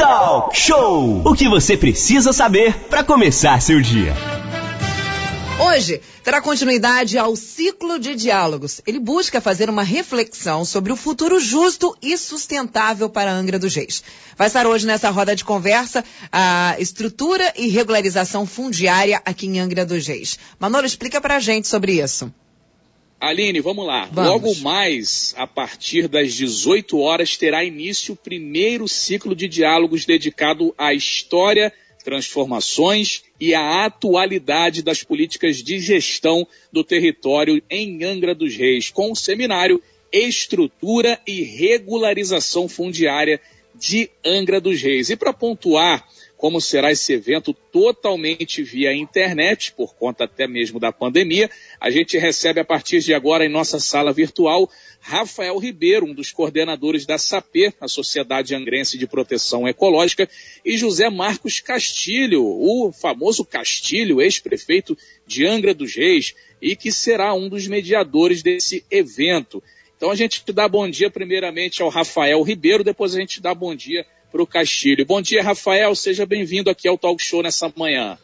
Talk Show! O que você precisa saber para começar seu dia. Hoje terá continuidade ao ciclo de diálogos. Ele busca fazer uma reflexão sobre o futuro justo e sustentável para a Angra dos Reis. Vai estar hoje nessa roda de conversa a estrutura e regularização fundiária aqui em Angra dos Reis. Manolo, explica pra gente sobre isso. Aline, vamos lá. Vamos. Logo mais, a partir das 18 horas, terá início o primeiro ciclo de diálogos dedicado à história, transformações e à atualidade das políticas de gestão do território em Angra dos Reis, com o seminário Estrutura e Regularização Fundiária de Angra dos Reis. E para pontuar como será esse evento totalmente via internet, por conta até mesmo da pandemia. A gente recebe a partir de agora em nossa sala virtual Rafael Ribeiro, um dos coordenadores da SAPE, a Sociedade Angrense de Proteção Ecológica, e José Marcos Castilho, o famoso Castilho, ex-prefeito de Angra dos Reis, e que será um dos mediadores desse evento. Então a gente dá bom dia primeiramente ao Rafael Ribeiro, depois a gente dá bom dia para o Castilho. Bom dia, Rafael. Seja bem-vindo aqui ao Talk Show nessa manhã.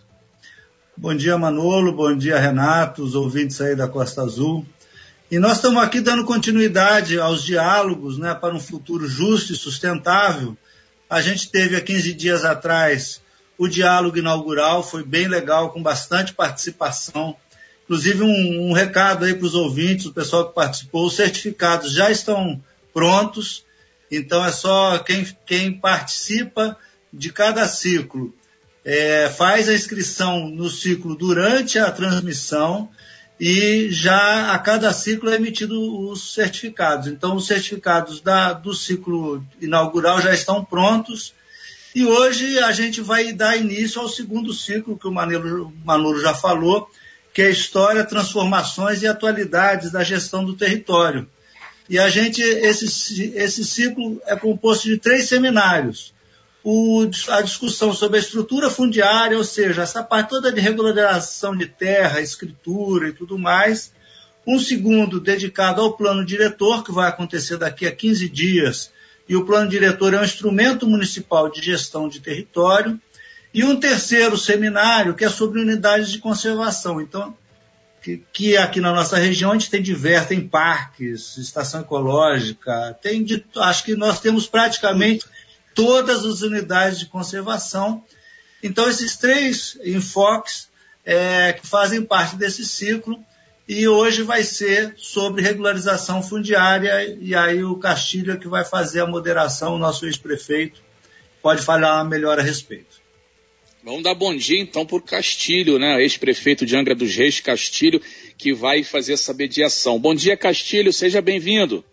Bom dia, Manolo. Bom dia, Renato, os ouvintes aí da Costa Azul. E nós estamos aqui dando continuidade aos diálogos né, para um futuro justo e sustentável. A gente teve há 15 dias atrás o diálogo inaugural, foi bem legal, com bastante participação. Inclusive, um, um recado aí para os ouvintes, o pessoal que participou: os certificados já estão prontos então é só quem, quem participa de cada ciclo é, faz a inscrição no ciclo durante a transmissão e já a cada ciclo é emitido os certificados. Então os certificados da, do ciclo inaugural já estão prontos e hoje a gente vai dar início ao segundo ciclo que o Manolo, Manolo já falou, que é História, Transformações e Atualidades da Gestão do Território. E a gente, esse, esse ciclo é composto de três seminários. O, a discussão sobre a estrutura fundiária, ou seja, essa parte toda de regularização de terra, escritura e tudo mais. Um segundo dedicado ao plano diretor, que vai acontecer daqui a 15 dias. E o plano diretor é um instrumento municipal de gestão de território. E um terceiro seminário, que é sobre unidades de conservação. Então, que, aqui na nossa região a gente tem diversos, tem parques, estação ecológica, tem de, acho que nós temos praticamente todas as unidades de conservação. Então, esses três enfoques é, que fazem parte desse ciclo, e hoje vai ser sobre regularização fundiária, e aí o Castilho é que vai fazer a moderação, o nosso ex-prefeito pode falar melhor a respeito. Vamos dar bom dia então por Castilho, né? Ex-prefeito de Angra dos Reis, Castilho, que vai fazer essa mediação. Bom dia, Castilho, seja bem-vindo.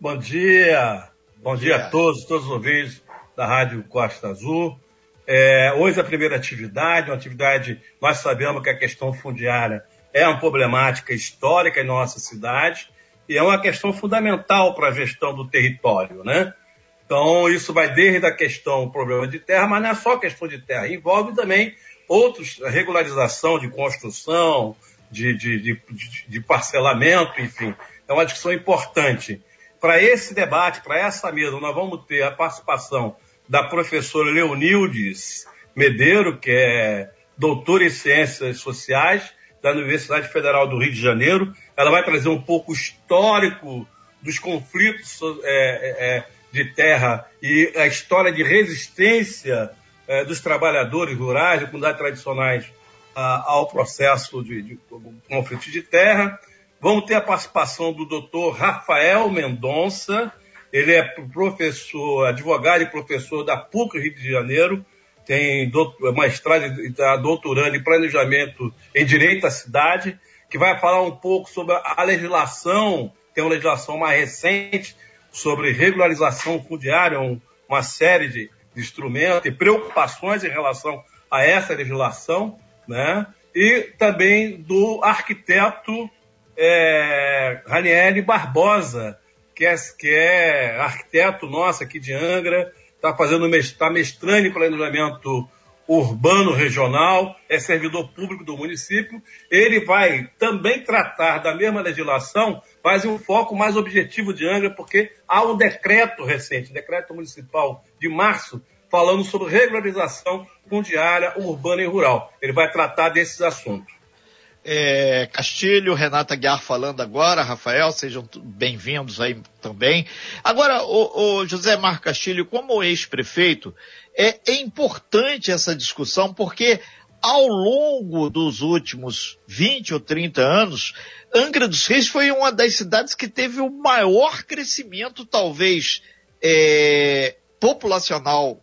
Bom dia, bom dia a todos, todos os ouvintes da Rádio Costa Azul. É, hoje a primeira atividade, uma atividade, nós sabemos que a questão fundiária é uma problemática histórica em nossa cidade e é uma questão fundamental para a gestão do território, né? Então, isso vai desde a questão, problema de terra, mas não é só questão de terra, envolve também outros, regularização de construção, de, de, de, de parcelamento, enfim. É uma discussão importante. Para esse debate, para essa mesa, nós vamos ter a participação da professora Leonildes Medeiro, que é doutora em Ciências Sociais da Universidade Federal do Rio de Janeiro. Ela vai trazer um pouco histórico dos conflitos é, é, de terra e a história de resistência eh, dos trabalhadores rurais e comunidades tradicionais ao processo de, de, de conflito de terra. Vamos ter a participação do doutor Rafael Mendonça, ele é professor, advogado e professor da PUC Rio de Janeiro, tem mestrado e está doutorando em planejamento em direito à cidade, que vai falar um pouco sobre a legislação, tem uma legislação mais recente sobre regularização fundiária, um, uma série de, de instrumentos e preocupações em relação a essa legislação, né? e também do arquiteto é, Barbosa, que é, que é arquiteto nosso aqui de Angra, está fazendo está mestrando em planejamento urbano regional, é servidor público do município. Ele vai também tratar da mesma legislação, mas um foco mais objetivo de Angra, porque há um decreto recente, decreto municipal de março, falando sobre regularização fundiária urbana e rural. Ele vai tratar desses assuntos. É, Castilho, Renata Guiar falando agora, Rafael, sejam bem-vindos aí também. Agora, o, o José Marco Castilho, como ex-prefeito, é, é importante essa discussão porque ao longo dos últimos 20 ou 30 anos, Angra dos Reis foi uma das cidades que teve o maior crescimento, talvez, é, populacional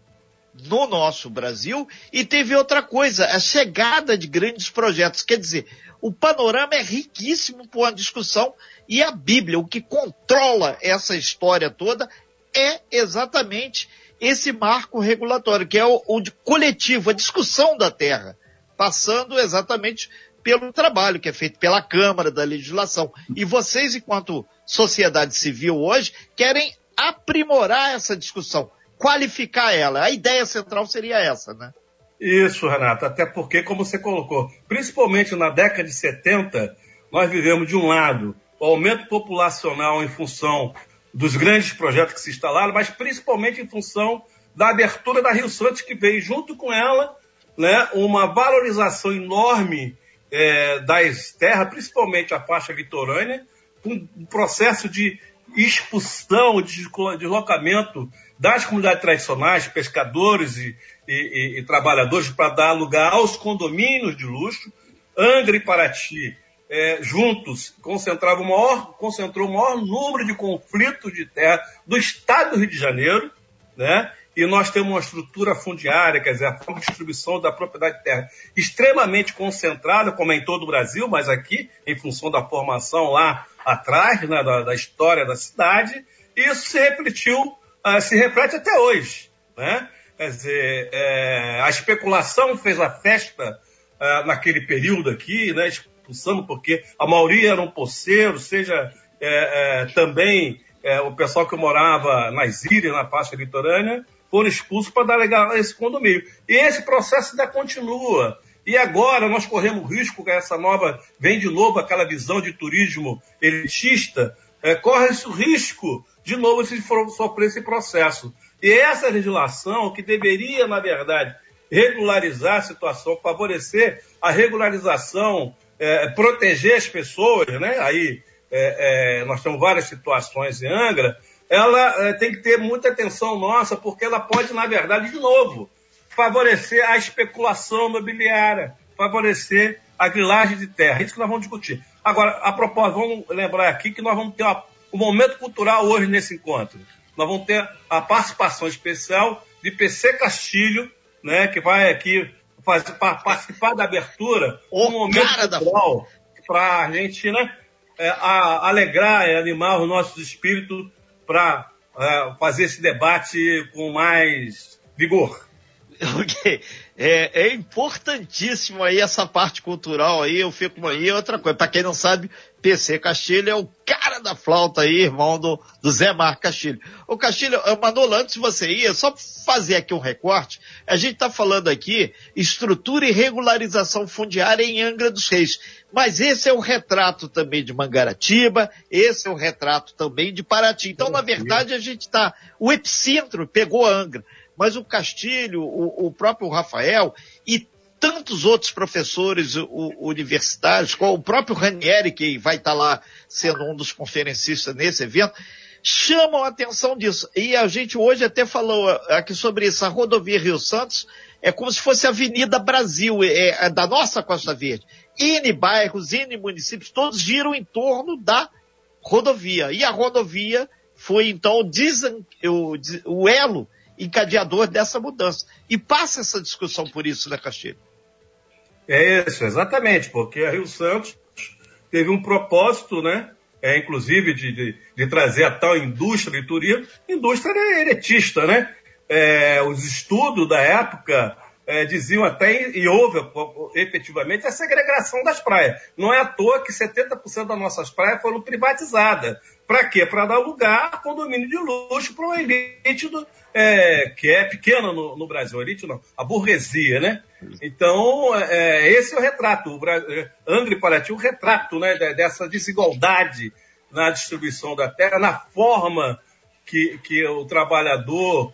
no nosso Brasil e teve outra coisa, a chegada de grandes projetos. Quer dizer, o panorama é riquíssimo para uma discussão e a Bíblia, o que controla essa história toda, é exatamente esse marco regulatório, que é o, o coletivo, a discussão da terra, passando exatamente pelo trabalho que é feito pela Câmara da Legislação. E vocês, enquanto sociedade civil hoje, querem aprimorar essa discussão qualificar ela. A ideia central seria essa, né? Isso, Renato, até porque, como você colocou, principalmente na década de 70, nós vivemos, de um lado, o aumento populacional em função dos grandes projetos que se instalaram, mas principalmente em função da abertura da Rio Santos, que veio junto com ela né, uma valorização enorme é, das terras, principalmente a faixa litorânea, um processo de expulsão, de deslocamento das comunidades tradicionais, pescadores e, e, e trabalhadores, para dar lugar aos condomínios de luxo. Angra e Paraty, é, juntos, concentravam o maior, concentrou o maior número de conflitos de terra do estado do Rio de Janeiro, né? E nós temos uma estrutura fundiária, quer dizer, a forma de distribuição da propriedade de terra extremamente concentrada, como é em todo o Brasil, mas aqui, em função da formação lá atrás, né, da, da história da cidade, isso se refletiu, uh, se reflete até hoje. Né? Quer dizer, é, a especulação fez a festa uh, naquele período aqui, né, expulsando, porque a maioria eram poceiros, seja é, é, também é, o pessoal que morava nas ilhas, na faixa litorânea, foram expulsos para dar legal esse condomínio. E esse processo ainda continua. E agora nós corremos risco com essa nova, vem de novo aquela visão de turismo elitista, é, corre esse risco de novo se sofrer esse processo. E essa legislação que deveria, na verdade, regularizar a situação, favorecer a regularização, é, proteger as pessoas, né? Aí é, é nós temos várias situações em Angra, ela é, tem que ter muita atenção nossa, porque ela pode, na verdade, de novo, favorecer a especulação imobiliária, favorecer a grilagem de terra. Isso que nós vamos discutir. Agora, a propósito, vamos lembrar aqui que nós vamos ter uma, um momento cultural hoje nesse encontro. Nós vamos ter a participação especial de PC Castilho, né, que vai aqui fazer, participar da abertura, um momento cultural para a gente né, é, a, alegrar e animar os nossos espíritos para é, fazer esse debate com mais vigor. Ok. É, é, importantíssimo aí essa parte cultural aí, eu fico aí, outra coisa, para quem não sabe, PC Castilho é o cara da flauta aí, irmão do, do Zé Mar Castilho. Ô Castilho, Manolo, antes de você ir, só fazer aqui um recorte, a gente está falando aqui estrutura e regularização fundiária em Angra dos Reis, mas esse é o retrato também de Mangaratiba, esse é o retrato também de Paraty. Então, na verdade, a gente está, o epicentro pegou Angra mas o Castilho, o, o próprio Rafael e tantos outros professores universitários, como o próprio Ranieri, que vai estar lá sendo um dos conferencistas nesse evento, chamam a atenção disso. E a gente hoje até falou aqui sobre isso. A rodovia Rio Santos é como se fosse a Avenida Brasil, é, é da nossa Costa Verde. N bairros, N municípios, todos giram em torno da rodovia. E a rodovia foi então o, o elo encadeador dessa mudança. E passa essa discussão por isso, né, Castilho? É isso, exatamente, porque a Rio Santos teve um propósito, né? É, inclusive de, de, de trazer a tal indústria de turismo, indústria eretista, né? É, os estudos da época é, diziam até, e houve efetivamente, a segregação das praias. Não é à toa que 70% das nossas praias foram privatizadas. Para quê? Para dar lugar a condomínio de luxo para uma elite do, é, que é pequena no, no, Brasil. A elite não, a burguesia, né? Então, é, esse é o retrato. O é, Angra e Paraty, o retrato né, dessa desigualdade na distribuição da terra, na forma que, que o trabalhador,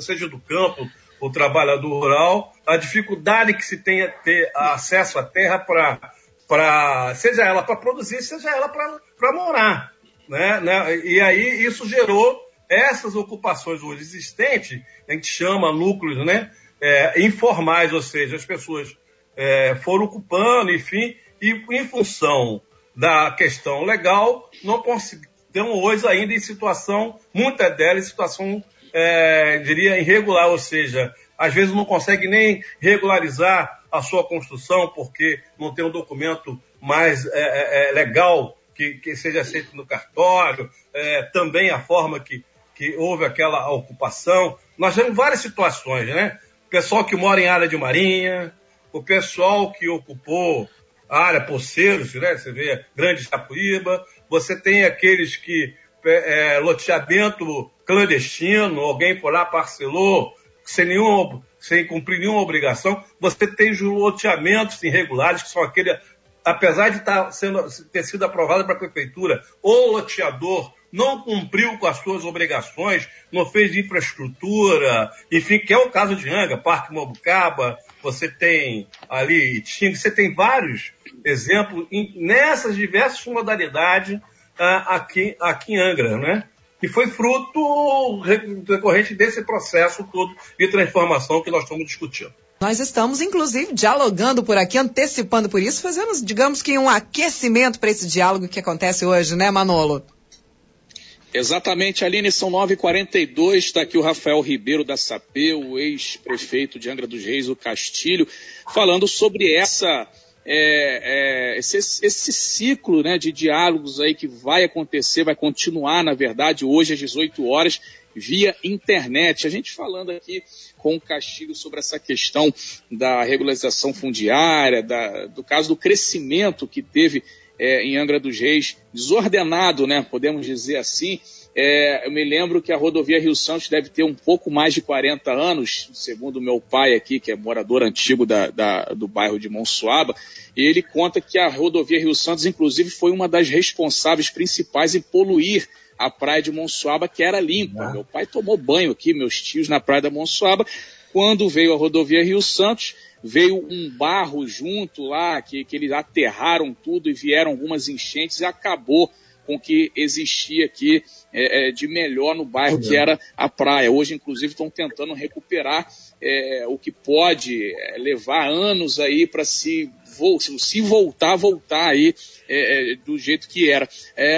seja do campo, o trabalhador rural, a dificuldade que se tem a ter acesso à terra para, seja ela para produzir, seja ela para morar. Né, né? E aí isso gerou essas ocupações hoje existentes, a gente chama núcleos né, é, informais, ou seja, as pessoas é, foram ocupando, enfim, e em função da questão legal, não estão hoje ainda em situação, muitas delas em situação, é, diria, irregular, ou seja, às vezes não consegue nem regularizar a sua construção porque não tem um documento mais é, é, é legal que, que, seja aceito no cartório, é, também a forma que, que houve aquela ocupação. Nós temos várias situações, né? O pessoal que mora em área de marinha, o pessoal que ocupou a área Poceiros, né? Você vê Grande Japuíba, você tem aqueles que é, é, loteamento clandestino, alguém foi lá, parcelou, sem, nenhum, sem cumprir nenhuma obrigação. Você tem os loteamentos irregulares, que são aquele, apesar de estar sendo, ter sido aprovado para a prefeitura, o loteador não cumpriu com as suas obrigações, não fez infraestrutura, enfim, que é o caso de Anga, Parque Mobucaba, você tem ali Itinga, você tem vários exemplos em, nessas diversas modalidades uh, aqui, aqui em Angra, né? E foi fruto decorrente desse processo todo de transformação que nós estamos discutindo. Nós estamos, inclusive, dialogando por aqui, antecipando por isso, fazendo, digamos que, um aquecimento para esse diálogo que acontece hoje, né, Manolo? Exatamente, Aline, são 9h42, está aqui o Rafael Ribeiro da SAP, o ex-prefeito de Angra dos Reis, o Castilho, falando sobre essa, é, é, esse, esse, ciclo né, de diálogos aí que vai acontecer, vai continuar, na verdade, hoje às 18 horas, via internet. A gente falando aqui com o Castilho sobre essa questão da regularização fundiária, da, do caso do crescimento que teve é, em Angra dos Reis, desordenado, né, podemos dizer assim. É, eu me lembro que a rodovia Rio Santos deve ter um pouco mais de 40 anos, segundo meu pai aqui, que é morador antigo da, da, do bairro de Monsuaba, e ele conta que a rodovia Rio Santos, inclusive, foi uma das responsáveis principais em poluir a praia de Monsuaba, que era limpa. Meu pai tomou banho aqui, meus tios, na praia da Monsuaba. Quando veio a rodovia Rio Santos, veio um barro junto lá, que, que eles aterraram tudo e vieram algumas enchentes e acabou com o que existia aqui é, é, de melhor no bairro, que era a praia. Hoje, inclusive, estão tentando recuperar é, o que pode é, levar anos aí para se, se voltar, voltar aí é, é, do jeito que era.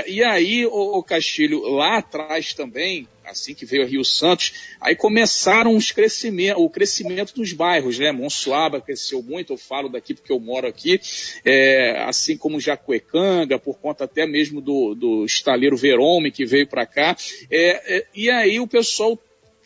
e aí, o, o Castilho, lá atrás também, assim que veio a Rio Santos, aí começaram os crescimento, o crescimento dos bairros, né? Monsuaba cresceu muito, eu falo daqui porque eu moro aqui, é, assim como Jacuecanga, por conta até mesmo do, do estaleiro Verome que veio para cá, é, é, e aí o pessoal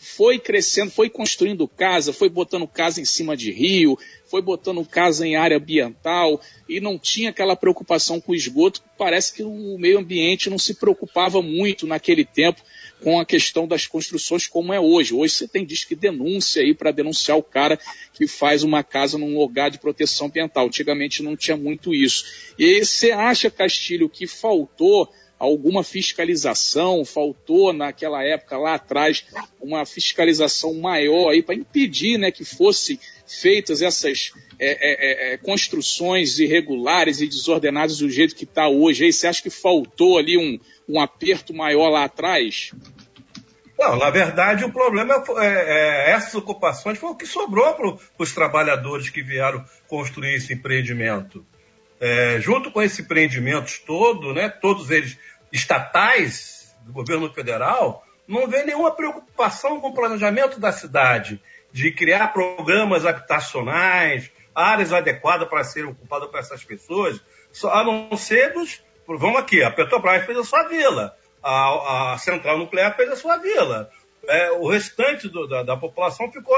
foi crescendo, foi construindo casa, foi botando casa em cima de rio, foi botando casa em área ambiental e não tinha aquela preocupação com o esgoto. Parece que o meio ambiente não se preocupava muito naquele tempo com a questão das construções como é hoje. Hoje você tem disque denúncia aí para denunciar o cara que faz uma casa num lugar de proteção ambiental. Antigamente não tinha muito isso. E aí você acha, Castilho, que faltou alguma fiscalização, faltou naquela época lá atrás uma fiscalização maior aí para impedir né, que fossem feitas essas é, é, é, é, construções irregulares e desordenadas do jeito que está hoje. Aí você acha que faltou ali um, um aperto maior lá atrás? Não, na verdade o problema é, é, essas ocupações foi o que sobrou para os trabalhadores que vieram construir esse empreendimento. É, junto com esse empreendimento todo, né, todos eles estatais do governo federal, não vê nenhuma preocupação com o planejamento da cidade, de criar programas habitacionais, áreas adequadas para serem ocupadas por essas pessoas, a não ser dos. Vamos aqui, a Petrobras fez a sua vila a, a central nuclear fez a sua vila. É, o restante do, da, da, população ficou,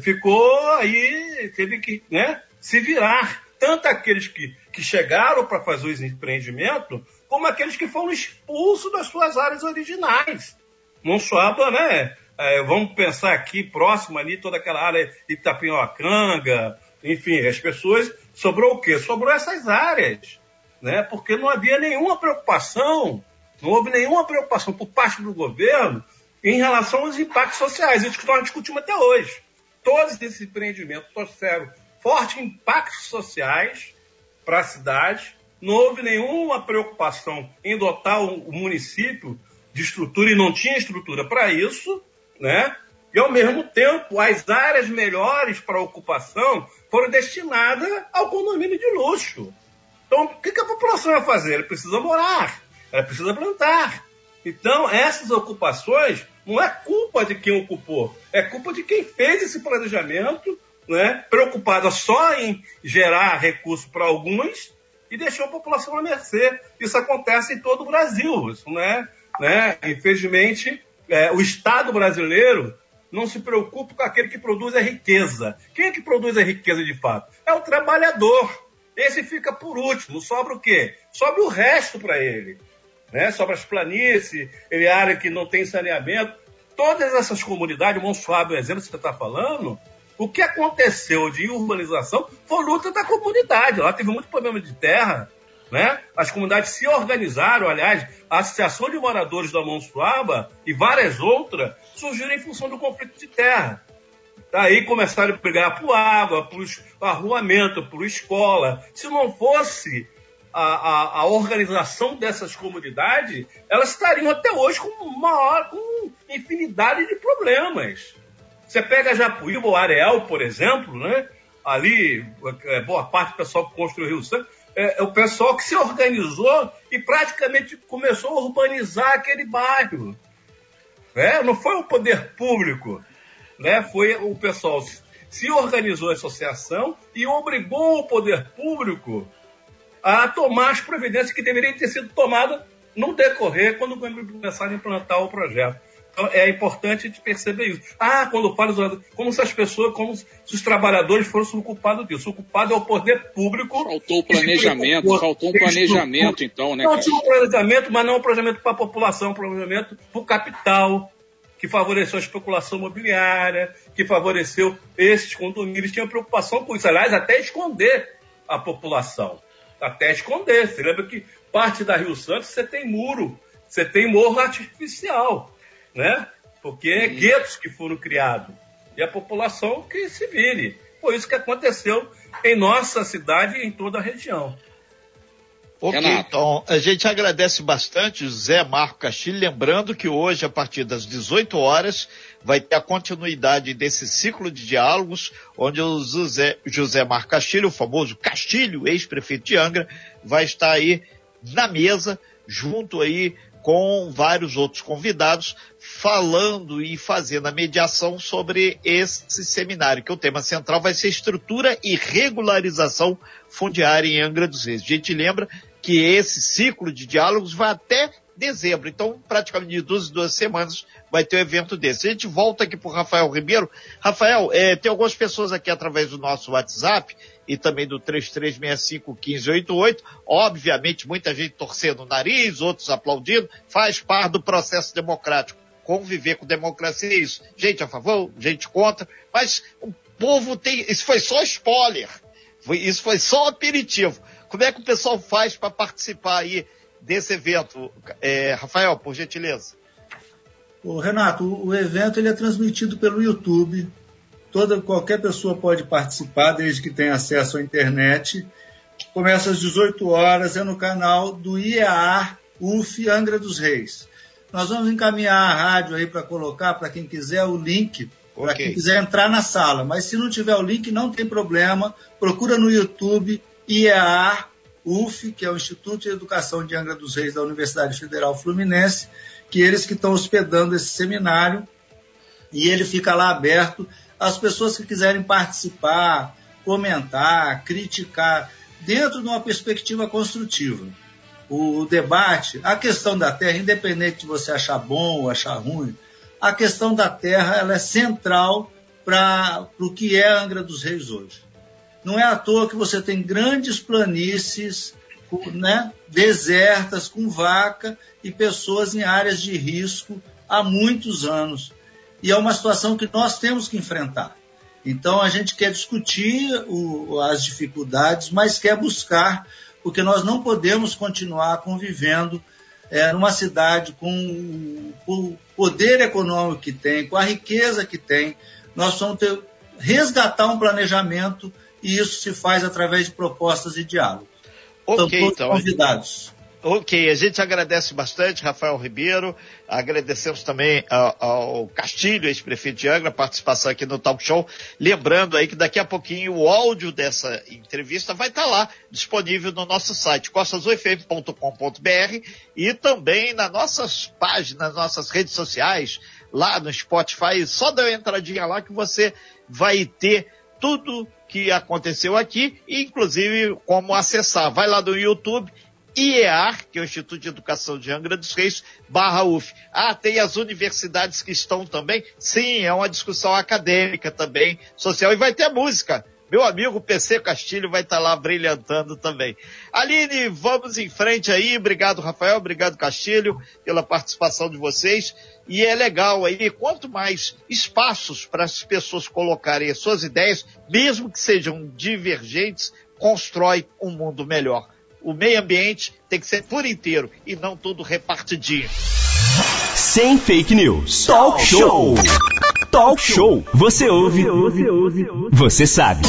ficou aí, teve que né, se virar. Tanto aqueles que, que chegaram para fazer os empreendimentos, como aqueles que foram expulsos das suas áreas originais. Monsuaba, né? É, vamos pensar aqui, próximo ali, toda aquela área Itapinhoacanga, enfim, as pessoas. Sobrou o quê? Sobrou essas áreas, né? Porque não havia nenhuma preocupação Não houve nenhuma preocupação por parte do governo em relação aos impactos sociais, isso que nós discutimos até hoje. Todos esses empreendimentos trouxeram fortes impactos sociais para a cidade, não houve nenhuma preocupação em dotar o município de estrutura e não tinha estrutura para isso, né? E ao mesmo tempo, as áreas melhores para ocupação foram destinadas ao condomínio de luxo. Então, o que a população vai fazer? Ela precisa morar, ela precisa plantar. Então, essas ocupações não é culpa de quem ocupou, é culpa de quem fez esse planejamento, né? preocupada só em gerar recursos para alguns e deixou a população à mercê. Isso acontece em todo o Brasil. Isso não é, né? Infelizmente, é, o Estado brasileiro não se preocupa com aquele que produz a riqueza. Quem é que produz a riqueza de fato? É o trabalhador. Esse fica por último. Sobra o quê? Sobra o resto para ele. Né? Sobra as planícies, ele é área que não tem saneamento. Todas essas comunidades, o Monsuábio, exemplo que você está falando, o que aconteceu de urbanização foi luta da comunidade. Lá teve muito problema de terra, né? As comunidades se organizaram, aliás, a Associação de Moradores da Monsuaba e várias outras surgiram em função do conflito de terra. Daí começaram a brigar por água, por arruamento, por escola. Se não fosse a, a, a, organização dessas comunidades, elas estariam até hoje com maior, com infinidade de problemas. Você pega Japuíba ou Areal, por exemplo, né? ali, é, boa parte do pessoal que construiu o Rio Santo, é, é, o pessoal que se organizou e praticamente começou a urbanizar aquele bairro. É, não foi o poder público, né? foi o pessoal se organizou a associação e obrigou o poder público a tomar as providências que deveriam ter sido tomadas no decorrer quando começaram a implantar o projeto. Então, é importante a gente perceber isso. Ah, quando fala como se as pessoas, como se os trabalhadores fossem o culpado disso. O culpado é o poder público. Faltou o planejamento, faltou um planejamento, então, né? Não tinha um planejamento, mas não um planejamento para a população, um planejamento para o capital, que favoreceu a especulação imobiliária, que favoreceu esses condomínios. Tinha preocupação com isso, aliás, até esconder a população. Até esconder. Você lembra que parte da Rio Santos você tem muro, você tem morro artificial né? Porque é guetos que foram criados. E a população que se vire. Foi isso que aconteceu em nossa cidade e em toda a região. Ok, Renato. então a gente agradece bastante José Marco Castilho, lembrando que hoje, a partir das 18 horas, vai ter a continuidade desse ciclo de diálogos, onde o José, José Marco Castilho, o famoso Castilho, ex-prefeito de Angra, vai estar aí na mesa, junto aí com vários outros convidados, falando e fazendo a mediação sobre esse seminário, que o tema central vai ser estrutura e regularização fundiária em Angra dos Reis. A gente lembra que esse ciclo de diálogos vai até dezembro, então praticamente de duas, duas semanas vai ter um evento desse. A gente volta aqui para o Rafael Ribeiro. Rafael, é, tem algumas pessoas aqui através do nosso WhatsApp e também do 33651588. Obviamente, muita gente torcendo o nariz, outros aplaudindo, faz parte do processo democrático. Conviver com democracia é isso. Gente a favor, gente contra, mas o povo tem. Isso foi só spoiler. Isso foi só aperitivo. Como é que o pessoal faz para participar aí desse evento? É, Rafael, por gentileza. Ô, Renato, o evento ele é transmitido pelo YouTube Toda, qualquer pessoa pode participar, desde que tenha acesso à internet. Começa às 18 horas, é no canal do IEA UF Angra dos Reis. Nós vamos encaminhar a rádio aí para colocar, para quem quiser, o link, para okay. quem quiser entrar na sala. Mas se não tiver o link, não tem problema. Procura no YouTube IEA UF, que é o Instituto de Educação de Angra dos Reis da Universidade Federal Fluminense, que eles que estão hospedando esse seminário. E ele fica lá aberto as pessoas que quiserem participar, comentar, criticar, dentro de uma perspectiva construtiva. O debate, a questão da terra, independente de você achar bom ou achar ruim, a questão da terra ela é central para o que é Angra dos Reis hoje. Não é à toa que você tem grandes planícies né, desertas, com vaca e pessoas em áreas de risco há muitos anos e é uma situação que nós temos que enfrentar. Então a gente quer discutir o, as dificuldades, mas quer buscar, porque nós não podemos continuar convivendo é, numa cidade com o poder econômico que tem, com a riqueza que tem, nós vamos ter, resgatar um planejamento e isso se faz através de propostas e diálogo. Ok, então. convidados. Ok, a gente agradece bastante, Rafael Ribeiro, agradecemos também ao, ao Castilho, ex-prefeito de Angra, a participação aqui no Talk Show. Lembrando aí que daqui a pouquinho o áudio dessa entrevista vai estar lá, disponível no nosso site, costasufm.com.br e também nas nossas páginas, nas nossas redes sociais, lá no Spotify. Só dá uma entradinha lá que você vai ter tudo que aconteceu aqui, inclusive como acessar. Vai lá no YouTube IEAR, que é o Instituto de Educação de Angra dos Reis, barra UF. Ah, tem as universidades que estão também? Sim, é uma discussão acadêmica também, social, e vai ter música. Meu amigo PC Castilho vai estar lá brilhantando também. Aline, vamos em frente aí. Obrigado, Rafael. Obrigado, Castilho, pela participação de vocês. E é legal aí, quanto mais espaços para as pessoas colocarem as suas ideias, mesmo que sejam divergentes, constrói um mundo melhor o meio ambiente tem que ser por inteiro e não tudo repartidinho. Sem fake news. Talk show. Talk show. Você ouve. Você sabe.